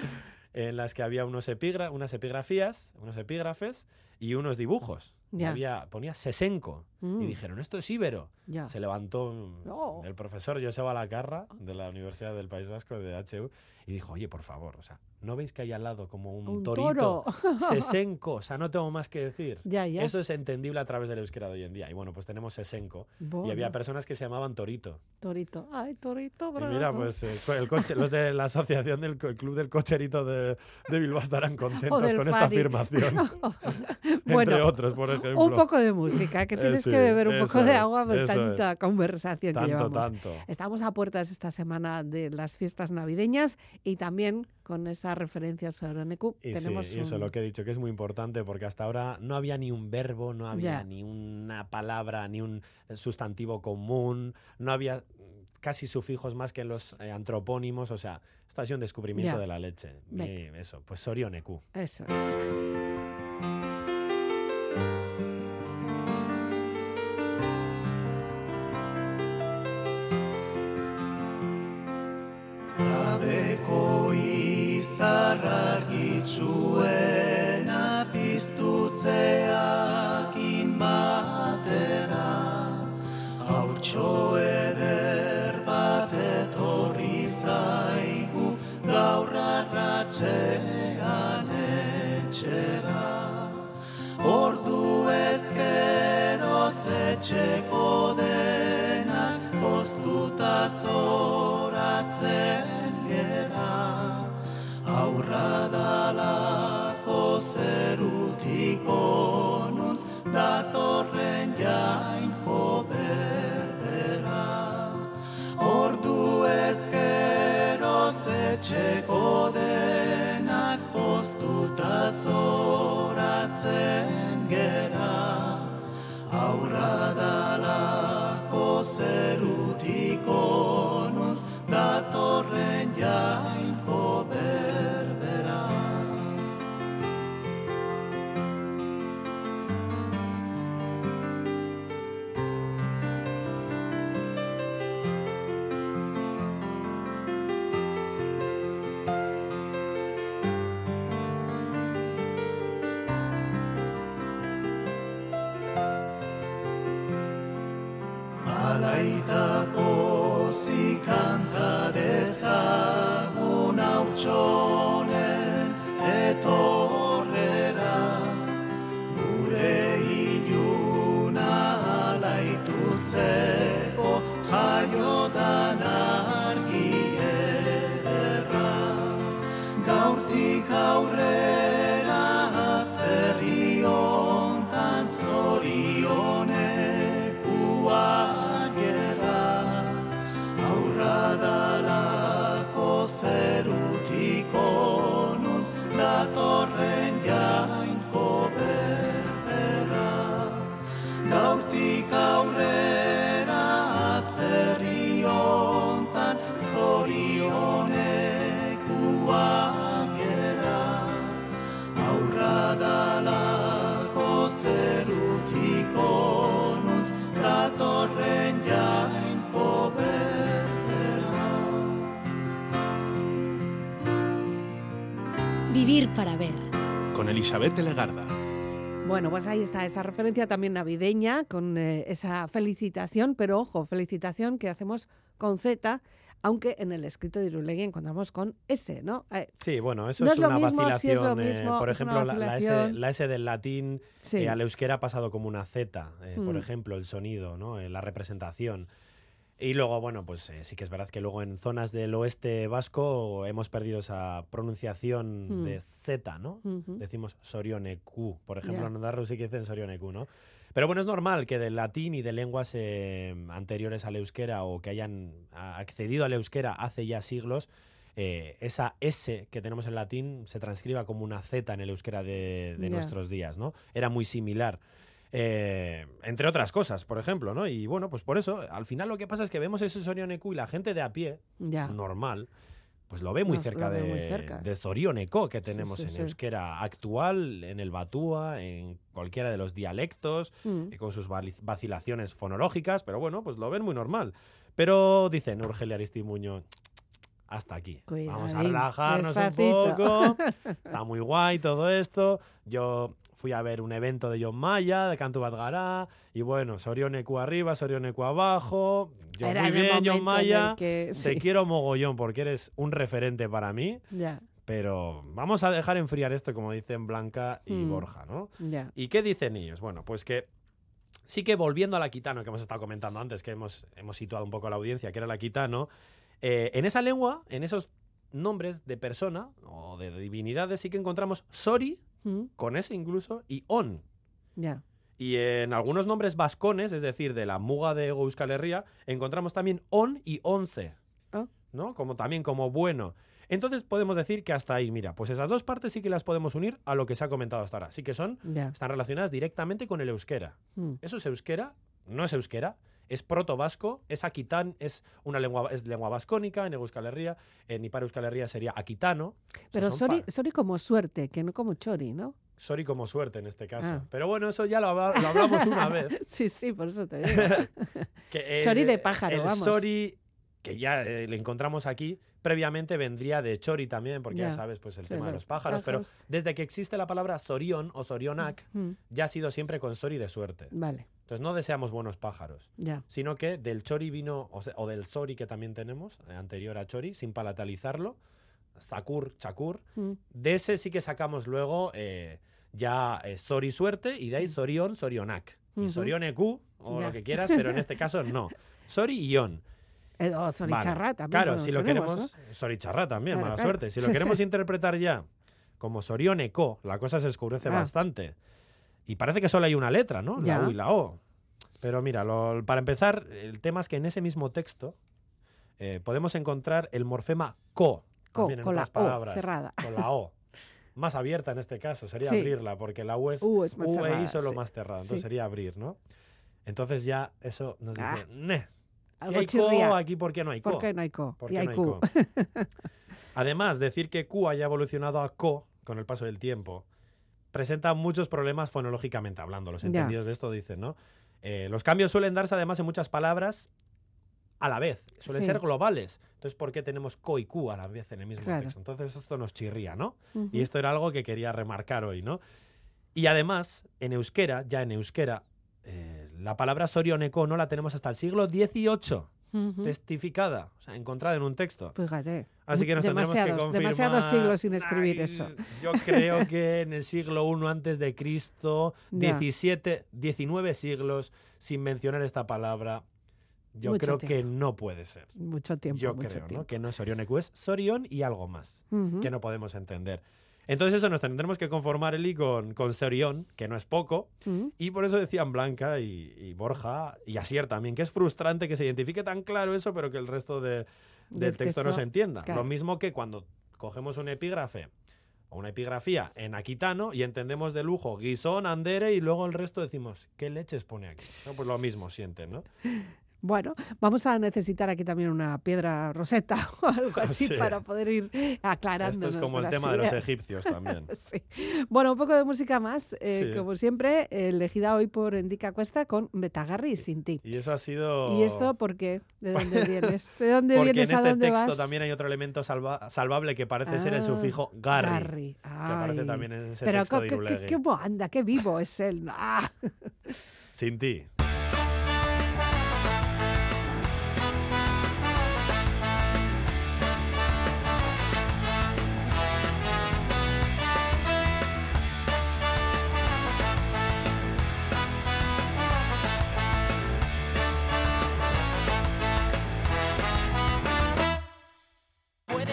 en las que había unos epigra unas epigrafías, unos epígrafes y unos dibujos. Y. Había, ponía Sesenco. Mm, Y dijeron, esto es íbero. Se levantó Oh. el profesor Joseba Lacarra de la Universidad del País Vasco de HU y dijo, oye, por favor, o sea, ¿no veis que hay al lado como un, Un torito? toro. <laughs> Sesenco, o sea, no tengo más que decir. Eso es entendible a través del euskera de hoy en día. Y bueno, pues tenemos Sesenco. Y había personas que se llamaban Torito. Torito. Ay, Torito, Y bravo. mira, pues eh, el coche, los de la asociación del club del cocherito de, de Bilbao estarán <laughs> contentos con esta afirmación. <laughs> <laughs> bueno, entre otros, por ejemplo. un poco de música, que Eh, tienes sí, que beber un poco de agua de eso es. tanta conversación que tanto, llevamos. tanto. Estamos a puertas esta semana de las fiestas navideñas y también con esa referencia al Soronecu Y, tenemos sí, y eso un- lo que he dicho, que es muy importante porque hasta ahora no había ni un verbo, no había Ya. ni una palabra, ni un sustantivo común, no había casi sufijos más que los eh, antropónimos, o sea, esto ha sido un descubrimiento Ya. de la leche. Y eso, pues Sorioneku. Eso es. Abeko izar argi itxuena piztutzeak inbatera. Haurtxo eder bat etorri zaigu gaur arratxean ezkero zetxeko denak postuta zoratzen gera. Aurra dalako zerutiko nuntz datorren jainko berbera ordu ezkero zetxeko denak postuta zoratzen gera badalako zeru Elizabeth Legarda. Bueno, pues ahí está esa referencia también navideña con eh, esa felicitación, pero ojo, felicitación que hacemos con Z, aunque en el escrito de Irulegui encontramos con S, ¿no? Eh, Sí, bueno, eso No es, una mismo, sí es lo vacilación. eh, por ejemplo, la, la S, vacilación. la S del latín Sí. eh, al euskera ha pasado como una Z, por Mm. ejemplo, el sonido, ¿no? La representación. Y luego, bueno, pues eh, sí que es verdad que luego en zonas del oeste vasco hemos perdido esa pronunciación Mm. de Z, ¿no? ujú. Decimos Sorioneku. Por ejemplo, Ya. en Navarro sí que dicen Sorioneku, ¿no? Pero bueno, es normal que del latín y de lenguas eh, anteriores al euskera o que hayan accedido al euskera hace ya siglos, eh, esa S que tenemos en latín se transcriba como una Z en el euskera de, de nuestros días, ¿no? Era muy similar. Eh, entre otras cosas, por ejemplo, ¿no? Y bueno, pues por eso, al final lo que pasa es que vemos ese Sorioneku y la gente de a pie, Ya. normal, pues lo ve muy Nos- cerca, de, muy cerca. de que tenemos sí, en sí. euskera actual, en el batúa, en cualquiera de los dialectos, Mm. y con sus vacilaciones fonológicas, pero bueno, pues lo ven muy normal. Pero dicen Urgelia Aristimuño, hasta aquí. Vamos a relajarnos despacito. un poco. <laughs> Está muy guay todo esto. Yo fui a ver un evento de John Maya, de Cantu Batgará, y bueno, Sorioneku arriba, Sorioneku abajo. Yo Era muy bien, John Maya. que- Te sí. quiero mogollón porque eres un referente para mí, Ya, pero vamos a dejar enfriar esto, como dicen Blanca y Mm. Borja, ¿no? ya. ¿Y qué dicen ellos? Bueno, pues que sí que volviendo a la Aquitano, que hemos estado comentando antes, que hemos, hemos situado un poco a la audiencia, que era la Aquitano, eh, en esa lengua, en esos nombres de persona o de divinidades, sí que encontramos Sori, Mm, con S incluso, y On. Ya. Y en algunos nombres vascones, es decir, de la muga de Euskal Herria, encontramos también on y once, Ah. ¿no? Como también como bueno. Entonces podemos decir que hasta ahí, mira, pues esas dos partes sí que las podemos unir a lo que se ha comentado hasta ahora. Sí que son, están relacionadas directamente con el euskera. Mm, Eso es euskera, no es euskera, es proto-vasco, es aquitán, es una lengua, es lengua vascónica en Euskal Herria, en Ipar Euskal Herria sería aquitano. O sea, Pero sorry como suerte, que no como chori, ¿no? sorry como suerte en este caso. Ah. Pero bueno, eso ya lo, habla- lo hablamos una vez. <laughs> Sí, sí, por eso te digo. <laughs> Que el- Chori de pájaro, el vamos. Sorry que ya eh, le encontramos aquí, previamente vendría de chori también, porque ya, Ya. sabes, pues el Sí, tema de los pájaros, pero desde que existe la palabra sorión o sorionac, Mm, ya ha sido siempre con sori de suerte. Vale, Entonces no deseamos buenos pájaros, ya. sino que del chori vino, o, o del sori que también tenemos, eh, anterior a chori, sin palatalizarlo, sakur, chakur, Mm, de ese sí que sacamos luego eh, ya eh, sori suerte y de ahí sorión, sorionac. Y Ujú. sorioneku, o Ya. lo que quieras, pero en este caso no. <laughs> Sori y on. Eh, o Soricharra también. Claro, si lo tenemos, queremos. Soricharra también, Claro, mala claro. suerte. Si lo queremos interpretar ya como sorioneco, la cosa se oscurece Ah. bastante. Y parece que solo hay una letra, ¿no? Ya. La U y la O. Pero mira, lo- para empezar, el tema es que en ese mismo texto eh, podemos encontrar el morfema co. Co, también en con la otras O palabras, cerrada. Con la O. Más abierta en este caso, sería Sí. abrirla, porque la U es U es más U e I solo sí. más cerrada, entonces Sí. sería abrir, ¿no? Entonces ya eso nos dice, Ah, "Neh, si hay chirría. co, aquí ¿por qué no hay co? ¿Por qué no hay co? ¿Por y qué hay no hay co? <laughs> Además, decir que Q haya evolucionado a co con el paso del tiempo presenta muchos problemas fonológicamente hablando. Los Ya. entendidos de esto dicen, ¿no? Eh, los cambios suelen darse además en muchas palabras a la vez, suelen Sí. ser globales. Entonces, ¿por qué tenemos co y Q a la vez en el mismo Claro. texto? Entonces, esto nos chirría, ¿no? Y esto era algo que quería remarcar hoy, ¿no? Y además, en euskera, ya en euskera, la palabra sorioneco no la tenemos hasta el siglo XVIII Ujú. testificada, o sea, encontrada en un texto. Fíjate. Así que nos tendremos que demasiados, confirmar. demasiados siglos sin escribir Ay, eso. Yo creo <laughs> que en el siglo I antes de Cristo, Ya. 17, 19 siglos sin mencionar esta palabra, yo Mucho creo que tiempo. no puede ser. Mucho tiempo. yo mucho creo, ¿no? tiempo. Que no es Sorioneku, es Sorión y algo más, Ujú. que no podemos entender. Entonces eso nos tendremos que conformar, Eli, con, con Sorión, que no es poco, Ujú. y por eso decían Blanca y, y Borja y Asier también, que es frustrante que se identifique tan claro eso, pero que el resto de- del Del texto, no texto, se entienda. claro. Lo mismo que cuando cogemos un epígrafe o una epigrafía en aquitano y entendemos de lujo guisón, andere y luego el resto decimos, ¿qué leches pone aquí? No, pues lo mismo sienten, ¿no? <laughs> Bueno, vamos a necesitar aquí también una piedra roseta <laughs> o algo <laughs> así Sí. para poder ir aclarando. Esto es como el tema de los egipcios también. <laughs> Sí. Bueno, un poco de música más, eh, Sí. como siempre, elegida hoy por Endica Cuesta con Betagarri y Sin ti. Y eso ha sido... ¿Y esto por qué? ¿De dónde vienes? ¿De dónde Porque en vienes? ¿A este dónde texto vas? también hay otro elemento salva- salvable que parece ser el Ah, sufijo garri, Garri. que aparece también en ese Pero texto de qué, qué, qué anda, qué vivo es él. Ah. Sin ti.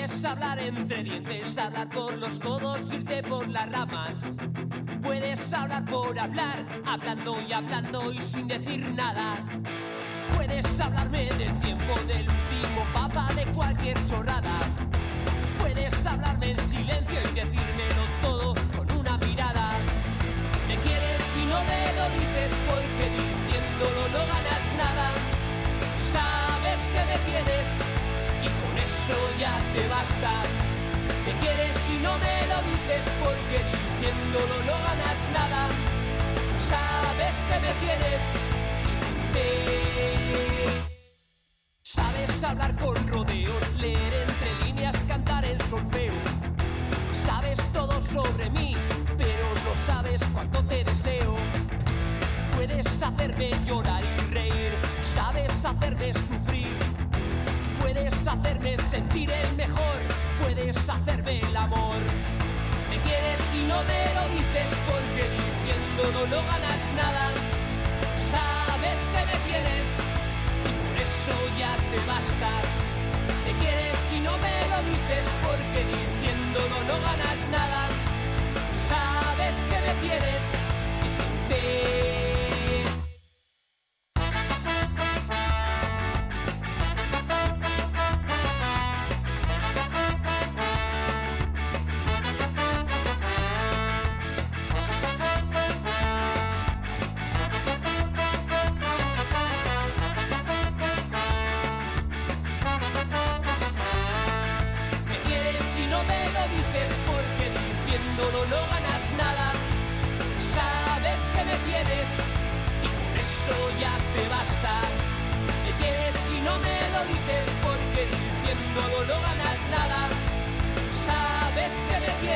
Puedes hablar entre dientes, hablar por los codos, irte por las ramas. Puedes hablar por hablar, hablando y hablando y sin decir nada. Puedes hablarme del tiempo del último papa de cualquier chorrada. Puedes hablarme en silencio y decírmelo todo con una mirada. Me quieres y no me lo dices porque diciéndolo no ganas nada. Eso ya te basta. Me quieres y no me lo dices porque diciéndolo no ganas nada. Sabes que me tienes y sin ti. Sabes hablar con rodeos, leer entre líneas, cantar en solfeo. Sabes todo sobre mí, pero no sabes cuánto te deseo. Puedes hacerme llorar y reír, sabes hacerme sufrir. Puedes hacerme sentir el mejor, puedes hacerme el amor. Me quieres y no me lo dices porque diciéndolo no ganas nada. Sabes que me tienes y por eso ya te basta. Me quieres y no me lo dices porque diciéndolo no ganas nada. Sabes que me tienes y sin ti.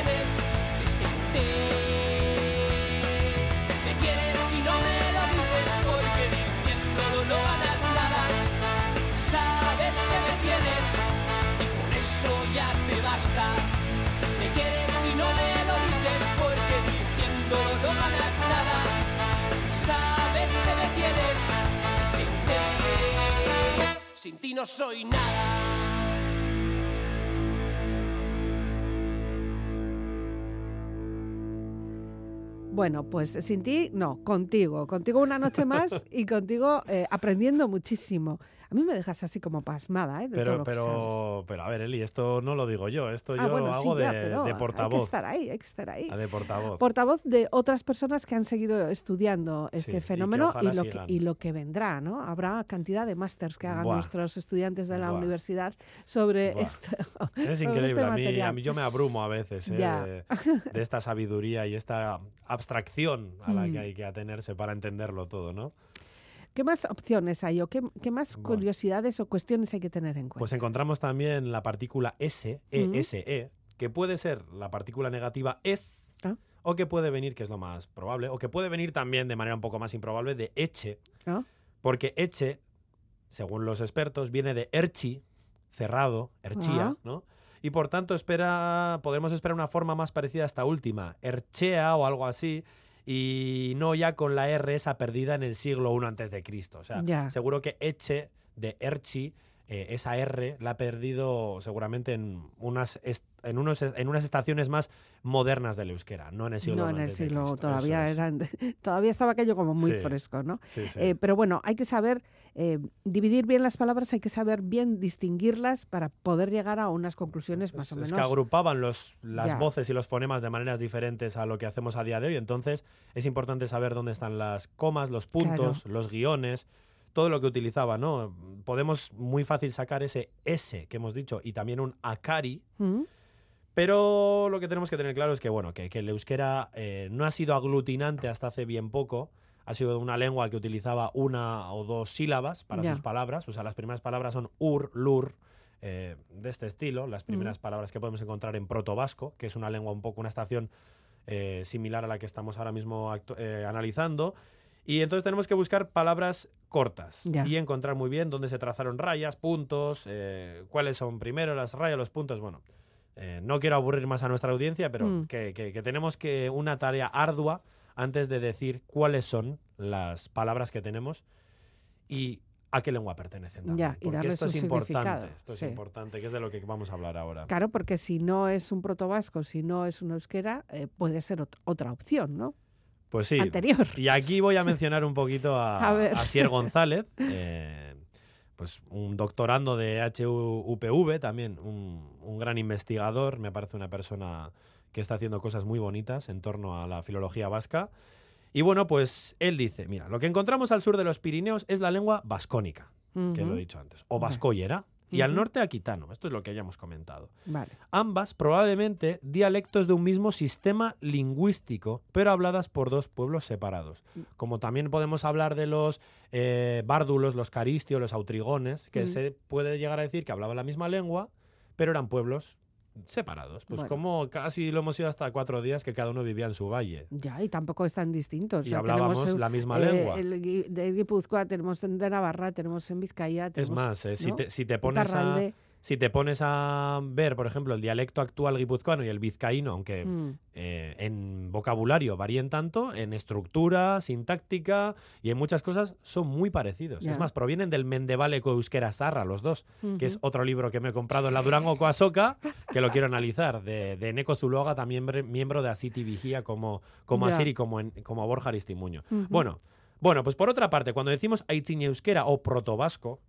tienes presente. Me quieres y no me lo dices porque diciéndolo no ganas nada. Sabes que me tienes y con eso ya te basta. Me quieres y no me lo dices porque diciéndolo no ganas nada. Sabes que me tienes presente. Sin ti no soy nada. Bueno, pues sin ti, no, contigo. Contigo una noche más y contigo eh, aprendiendo muchísimo. A mí me dejas así como pasmada, ¿eh? De pero, todo lo pero, que pero a ver, Eli, esto no lo digo yo, esto Ah, yo bueno, lo sí, hago ya, de, de Hay que portavoz. estar ahí, hay que estar ahí. Ah, de portavoz. Portavoz de otras personas que han seguido estudiando este fenómeno y, lo que, y lo que vendrá, ¿no? Habrá cantidad de másters que hagan Buah. nuestros estudiantes de la Buah. universidad sobre Buah. esto. <laughs> Es sobre increíble, este a, mí, a yo me abrumo a veces ¿eh? De, de esta sabiduría y esta abstracción a la Mm. que hay que atenerse para entenderlo todo, ¿no? ¿Qué más opciones hay o qué, qué más Bueno. curiosidades o cuestiones hay que tener en cuenta? Pues encontramos también la partícula S, Mm. ESE, que puede ser la partícula negativa es, Ah. o que puede venir, que es lo más probable, o que puede venir también de manera un poco más improbable de eche, Ah. porque eche, según los expertos, viene de erchi, cerrado, erchía, Ah. ¿no? Y por tanto espera, podremos esperar una forma más parecida a esta última, erchea o algo así, y no ya con la R esa perdida en el siglo I antes de Cristo. O sea, Ya. seguro que eche de erchi, eh, esa R la ha perdido seguramente en unas, est- en, unos, en unas estaciones más modernas del euskera, no en el siglo no, en el siglo Cristo. todavía es. eran, <laughs> todavía estaba aquello como muy Sí. fresco, ¿no? Sí, sí. Eh, pero bueno, hay que saber eh, dividir bien las palabras, hay que saber bien distinguirlas para poder llegar a unas conclusiones más o menos. es que agrupaban los, las Ya. voces y los fonemas de maneras diferentes a lo que hacemos a día de hoy. Entonces es importante saber dónde están las comas, los puntos, los guiones, todo lo que utilizaba, ¿no? Podemos muy fácil sacar ese S que hemos dicho y también un akari, ¿Mm? Pero lo que tenemos que tener claro es que, bueno, que, que el euskera eh, no ha sido aglutinante hasta hace bien poco. Ha sido una lengua que utilizaba una o dos sílabas para Ya. sus palabras. O sea, las primeras palabras son ur, lur, eh, de este estilo. Las primeras palabras que podemos encontrar en protovasco, que es una lengua un poco, una estación eh, similar a la que estamos ahora mismo analizando. Y entonces tenemos que buscar palabras cortas Ya. y encontrar muy bien dónde se trazaron rayas, puntos, cuáles son primero las rayas, los puntos. Bueno, eh, no quiero aburrir más a nuestra audiencia, pero Mm. que, que- que tenemos que una tarea ardua antes de decir cuáles son las palabras que tenemos y a qué lengua pertenecen. también, Ya, y porque esto es importante, esto sí. es importante, que es de lo que vamos a hablar ahora. Claro, porque si no es un protovasco, si no es un euskera, eh, puede ser ot- otra opción, ¿no? Pues sí. Anterior. Y aquí voy a mencionar un poquito a, <laughs> a Sier González, eh, pues un doctorando de HUPV, también un, un gran investigador, me parece una persona que está haciendo cosas muy bonitas en torno a la filología vasca. Y bueno, pues él dice, mira, lo que encontramos al sur de los Pirineos es la lengua vascónica, que lo he dicho antes, o vascoyera, y al norte aquitano, esto es lo que hayamos comentado. Vale. Ambas probablemente dialectos de un mismo sistema lingüístico, pero habladas por dos pueblos separados. Mm. Como también podemos hablar de los eh, bárdulos, los caristios, los autrigones, que se puede llegar a decir que hablaban la misma lengua, pero eran pueblos separados. Pues Bueno. como casi lo hemos ido hasta cuatro días que cada uno vivía en su valle. Ya, y tampoco están distintos. Y O sea, hablábamos tenemos, eh, la misma eh, lengua. el gui- de Guipúzcoa, tenemos en- de Navarra, tenemos en Vizcaya. Es tenemos, más, eh, si, te, si te pones a. si te pones a ver, por ejemplo, el dialecto actual guipuzcoano y el vizcaíno, aunque Mm, eh, en vocabulario varían tanto, en estructura, sintáctica y en muchas cosas son muy parecidos. Es más, provienen del Mendevale Euskera Sarra, los dos, que es otro libro que me he comprado en la Durango Coasoca, que lo quiero analizar, de, de Neko Zuloaga, también miembro de Asiti Vigía, como, como Ya. Asir y como, en- como Borja Aristimuño. Bueno, bueno, pues por otra parte, cuando decimos Aitzin Euskera o protovasco,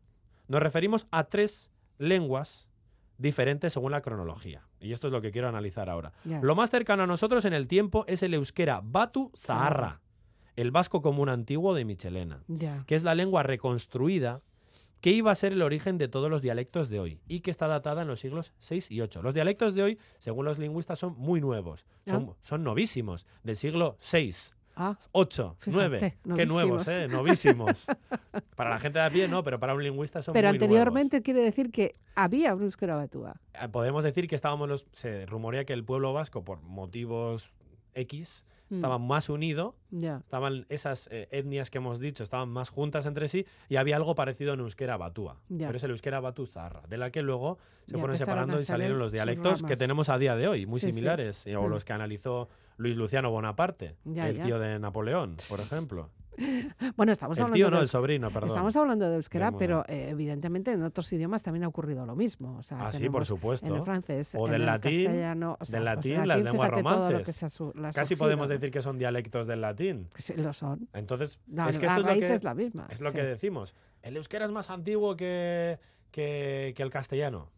nos referimos a tres lenguas diferentes según la cronología. Y esto es lo que quiero analizar ahora. Lo más cercano a nosotros en el tiempo es el euskera Batu Zaharra. El vasco común antiguo de Michelena, que es la lengua reconstruida que iba a ser el origen de todos los dialectos de hoy y que está datada en los siglos 6 y 8. Los dialectos de hoy, según los lingüistas, son muy nuevos, son, son novísimos, del siglo 6. Ah, 8, Fíjate, 9. Qué nuevos, novísimos. ¿eh? <laughs> Novísimos. para la gente de a pie, no, pero para un lingüista son pero muy anteriormente quiere decir que había un euskera batúa. Eh, Podemos decir que estábamos los. Se rumorea que el pueblo vasco, por motivos X, Mm, estaba más unido. Ya. Estaban esas eh, etnias que hemos dicho, estaban más juntas entre sí y había algo parecido en euskera batúa. Pero es el euskera batú zarra, de la que luego se Ya fueron separando y salieron los dialectos que tenemos a día de hoy, muy Sí, similares, y- o Mm. los que analizó Luis Luciano Bonaparte, Ya, el ya. tío de Napoleón, por ejemplo. Bueno, estamos el hablando tío de, el sobrino, perdón. Estamos hablando de euskera, pero eh, evidentemente en otros idiomas también ha ocurrido lo mismo. O sea, Ah, sí, por supuesto. En el francés, O en del el latín, castellano, o sea, del latín, las lenguas romances. Casi surgido, podemos ¿no? decir que son dialectos del latín. Sí, lo son. Entonces, La, es que la esto es lo raíz que, es la misma. es lo sí. que decimos. El euskera es más antiguo que, que, que el castellano.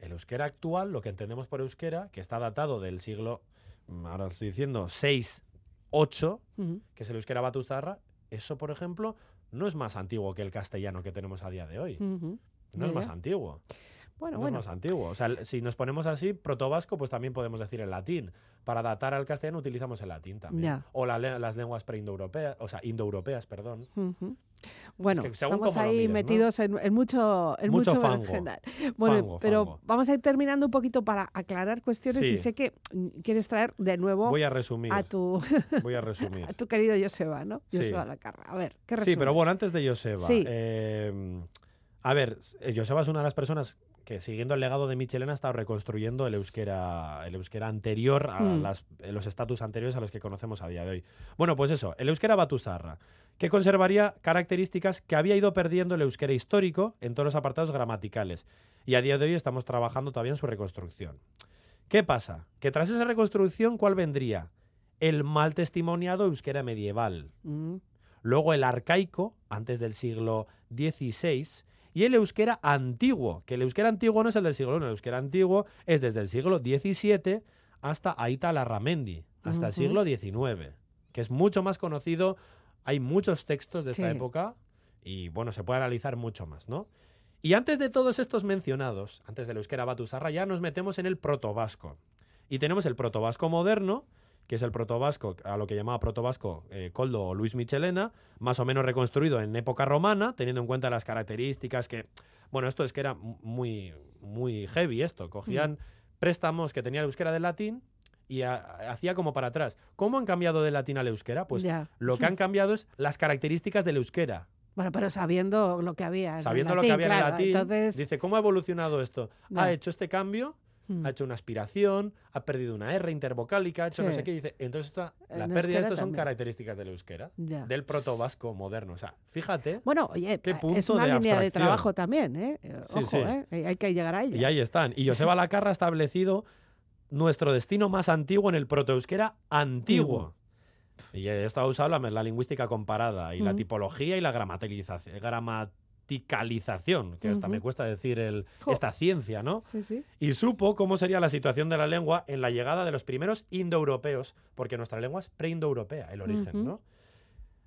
El euskera actual, lo que entendemos por euskera, que está datado del siglo, mm, ahora estoy diciendo, 6, 8, Ujú. que es el euskera batuzarra, eso, por ejemplo, no es más antiguo que el castellano que tenemos a día de hoy. No es más antiguo. Bueno, no bueno. es más antiguo. O sea, si nos ponemos así, protovasco, pues también podemos decir el latín. Para datar al castellano utilizamos el latín también. Ya. O la las lenguas preindoeuropeas, o sea, indoeuropeas, perdón. Bueno, que estamos ahí mires, ¿no? metidos en, en mucho, en Mucho mucho, fango. Bueno, Fango, pero fango. vamos a ir terminando un poquito para aclarar cuestiones y Sí. sé que quieres traer de nuevo Voy a resumir. a tu, <laughs> Voy a resumir. a tu querido Joseba, ¿no? Sí. Joseba Lacarra. A ver, ¿qué Sí, resumes? pero bueno, antes de Joseba. Sí. eh, a ver, eh, Joseba es una de las personas que, siguiendo el legado de Michelena, ha estado reconstruyendo el euskera, el euskera anterior a Mm. las- los estatus anteriores a los que conocemos a día de hoy. Bueno, pues eso, el euskera batusarra, que conservaría características que había ido perdiendo el euskera histórico en todos los apartados gramaticales. Y a día de hoy estamos trabajando todavía en su reconstrucción. ¿Qué pasa? Que tras esa reconstrucción, ¿cuál vendría? El mal testimoniado euskera medieval Mm, luego el arcaico, antes del siglo XVI, y el euskera antiguo, que el euskera antiguo no es el del siglo I, el euskera antiguo es desde el siglo XVII hasta Aita Larramendi, hasta el siglo XIX, que es mucho más conocido, hay muchos textos de esta Sí. época y bueno, se puede analizar mucho más, ¿no? Y antes de todos estos mencionados, antes del euskera batusarra, ya nos metemos en el protovasco. Y tenemos el protovasco moderno, que es el protovasco, a lo que llamaba protovasco eh, Coldo o Luis Michelena, más o menos reconstruido en época romana, teniendo en cuenta las características que, bueno, esto es que era muy, muy heavy esto, cogían préstamos que tenía el euskera del latín y ha- hacía como para atrás. ¿Cómo han cambiado del latín al euskera? Pues ya. lo que han cambiado es las características del euskera. Bueno, pero sabiendo lo que había. en el Sabiendo lo que había en claro, el latín, Entonces, dice, ¿cómo ha evolucionado esto? Ha hecho este cambio, mm, ha hecho una aspiración, ha perdido una R intervocálica, ha hecho no Sí. sé qué. Dice, entonces esta- En la euskera pérdida de esto son características del euskera, ya. del protovasco moderno. O sea, fíjate, Bueno, oye, ¿Qué eh, es una de línea de trabajo también, ¿eh? Eh, Sí, Ojo, sí. ¿eh? Eh, Hay que llegar a ella. y ahí están. Y Joseba Lacarra ha establecido nuestro destino más antiguo en el protoeuskera antiguo. Y esto ha usado la, la lingüística comparada y la tipología y la gramatilización, que hasta me cuesta decir el, esta ciencia, ¿no? Sí, sí. y supo cómo sería la situación de la lengua en la llegada de los primeros indoeuropeos, porque nuestra lengua es preindoeuropea, el origen. ¿no?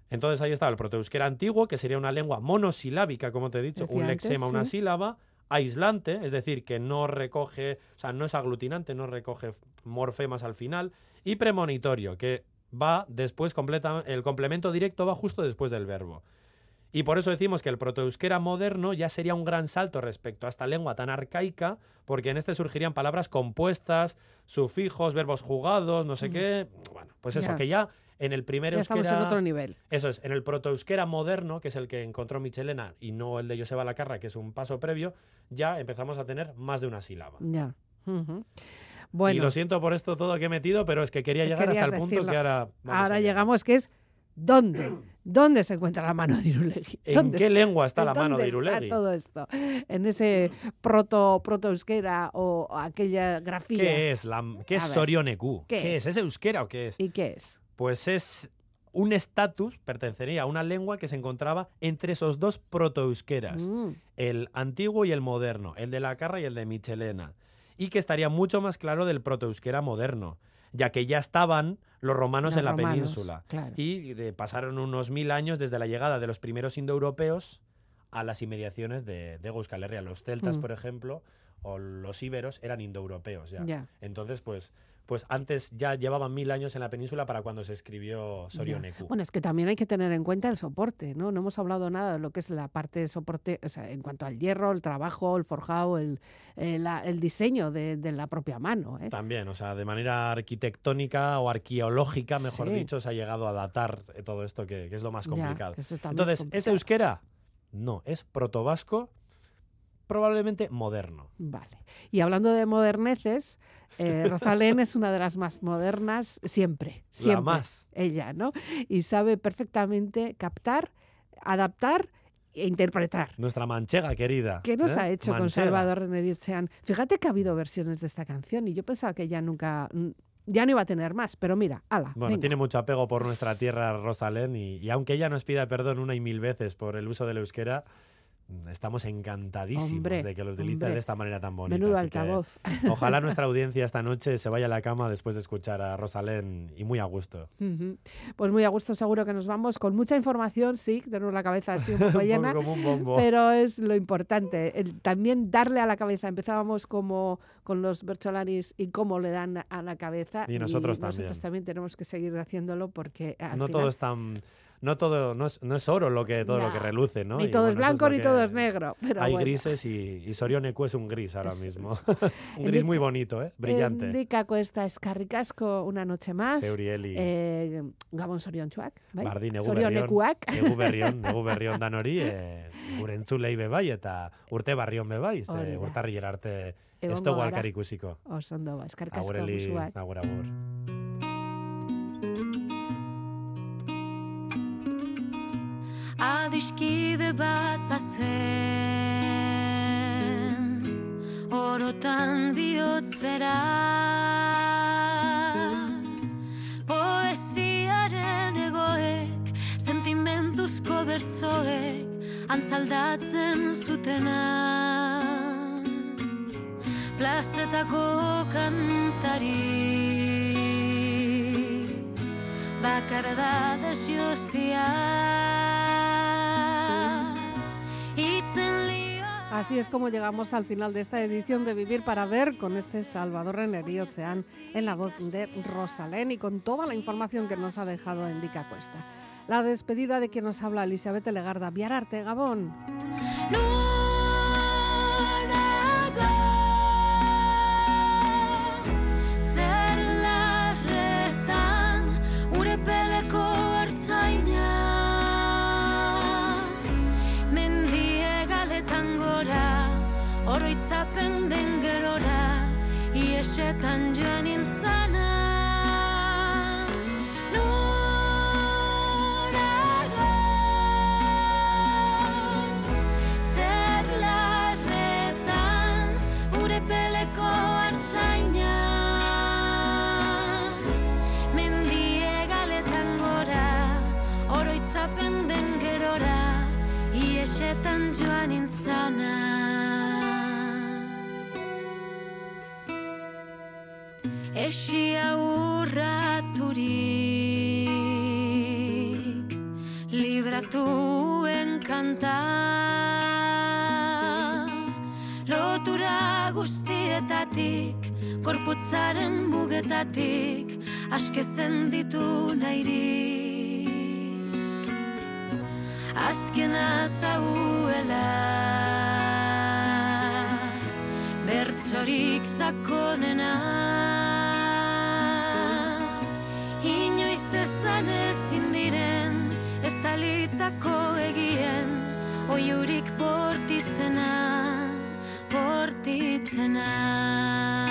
Entonces ahí está el protoeuskera antiguo, que sería una lengua monosilábica, como te he dicho, Decía un antes, lexema, una sí. sílaba, aislante, es decir, que no recoge, o sea, no es aglutinante, no recoge morfemas al final, y premonitorio, que va después completa, el complemento directo va justo después del verbo. Y por eso decimos que el protoeuskera moderno ya sería un gran salto respecto a esta lengua tan arcaica, porque en este surgirían palabras compuestas, sufijos, verbos jugados, no sé Ujú. qué. Bueno, pues eso, Ya. que ya en el primer Ya estamos en otro nivel. Eso es, en el protoeuskera moderno, que es el que encontró Michelena y no el de Joseba Lacarra, que es un paso previo, ya empezamos a tener más de una sílaba. Ya. Ujú. Y Bueno, lo siento por esto todo que he metido, pero es que quería llegar hasta el punto decirlo. que ahora... vamos ahora llegamos que es ¿dónde? ¿Dónde se encuentra la mano de Irulegui? ¿En ¿Dónde qué está? lengua está la ¿En mano de está Irulegui? todo esto? En ese proto, proto euskera o aquella grafía. ¿Qué es, la, qué es Sorioneku? ¿qué ¿Qué, es? es? ¿Es euskera o qué es? ¿Y qué es? Pues es un estatus, pertenecería a una lengua que se encontraba entre esos dos protoeuskeras, Mm, el antiguo y el moderno, el de la Carra y el de Michelena, y que estaría mucho más claro del protoeuskera moderno, ya que ya estaban los romanos los en la romanos, península. claro. Y de- pasaron unos mil años desde la llegada de los primeros indoeuropeos a las inmediaciones de, de Euskal Herria. Los celtas, Mm. por ejemplo, o los íberos eran indoeuropeos ya. Entonces, pues, pues antes ya llevaban mil años en la península para cuando se escribió. Sorioneku. Bueno, es que también hay que tener en cuenta el soporte, ¿no? No hemos hablado nada de lo que es la parte de soporte, o sea, en cuanto al hierro, el trabajo, el forjado, el, el, la- el diseño de, de la propia mano, ¿eh? También, o sea, de manera arquitectónica o arqueológica, mejor Sí. dicho, se ha llegado a datar eh, todo esto que, que es lo más complicado. es Entonces, ¿es complicado. euskera? No, es protovasco probablemente moderno. Vale. Y hablando de moderneces, eh, <laughs> Rosalén es una de las más modernas siempre, siempre. La más. Ella, ¿no? Y sabe perfectamente captar, adaptar e interpretar. Nuestra manchega querida. ¿Qué nos ¿eh? ha hecho con Salvador René Fíjate que ha habido versiones de esta canción y yo pensaba que ya nunca ya no iba a tener más, pero mira, ala. Bueno, tiene mucho apego por nuestra tierra Rosalén y, y, aunque ella nos pida perdón una y mil veces por el uso del euskera, Estamos encantadísimos de que lo utilices de esta manera tan bonita. Menudo altavoz. <laughs> Ojalá nuestra audiencia esta noche se vaya a la cama después de escuchar a Rosalén y muy a gusto. Pues muy a gusto seguro que nos vamos con mucha información, sí, tenemos la cabeza así un <laughs> poco llena, como un bombo. pero es lo importante, también darle a la cabeza. Empezábamos como con los Bercholanis y cómo le dan a la cabeza. Y nosotros también. Nosotros también tenemos que seguir haciéndolo porque no todo es tan no todo no es, no es oro lo que todo lo que reluce, ¿no? Ni todo es blanco ni todo es negro. hay grises y, y Sorioneku es un gris ahora mismo. <laughs> un gris muy bonito, ¿eh? Brillante. Indica cuesta escarricasco una noche más. Seurieli. Eh, Gabon Soriontxuak, bai? Bardin egu berrion. Egu berrion, <laughs> egu berrion dan hori, eh, gure entzulei bebai eta urte barrion bebai, ze urtarri arte ez dugu alkar ikusiko. Osondo, eskarkasko. Agur, agur. Adiskide bat bazen orotan bihotz bera. Poesiaren egoek sentimentuzko bertzoek antzaldatzen zutena. Plazetako kantari bakar da Así es como llegamos al final de esta edición de Vivir para Ver con este Salvador Renerí Oceán en la voz de Rosalén y con toda la información que nos ha dejado en Dica Cuesta. La despedida de quien nos habla Elizabeth Legarda, Viararte, Gabón. 些感觉 esia urraturik libratuen kanta lotura guztietatik korputzaren mugetatik askezen ditu nairi azken atzauela bertzorik zakonena talitako egien oiurik bortitzena bortitzena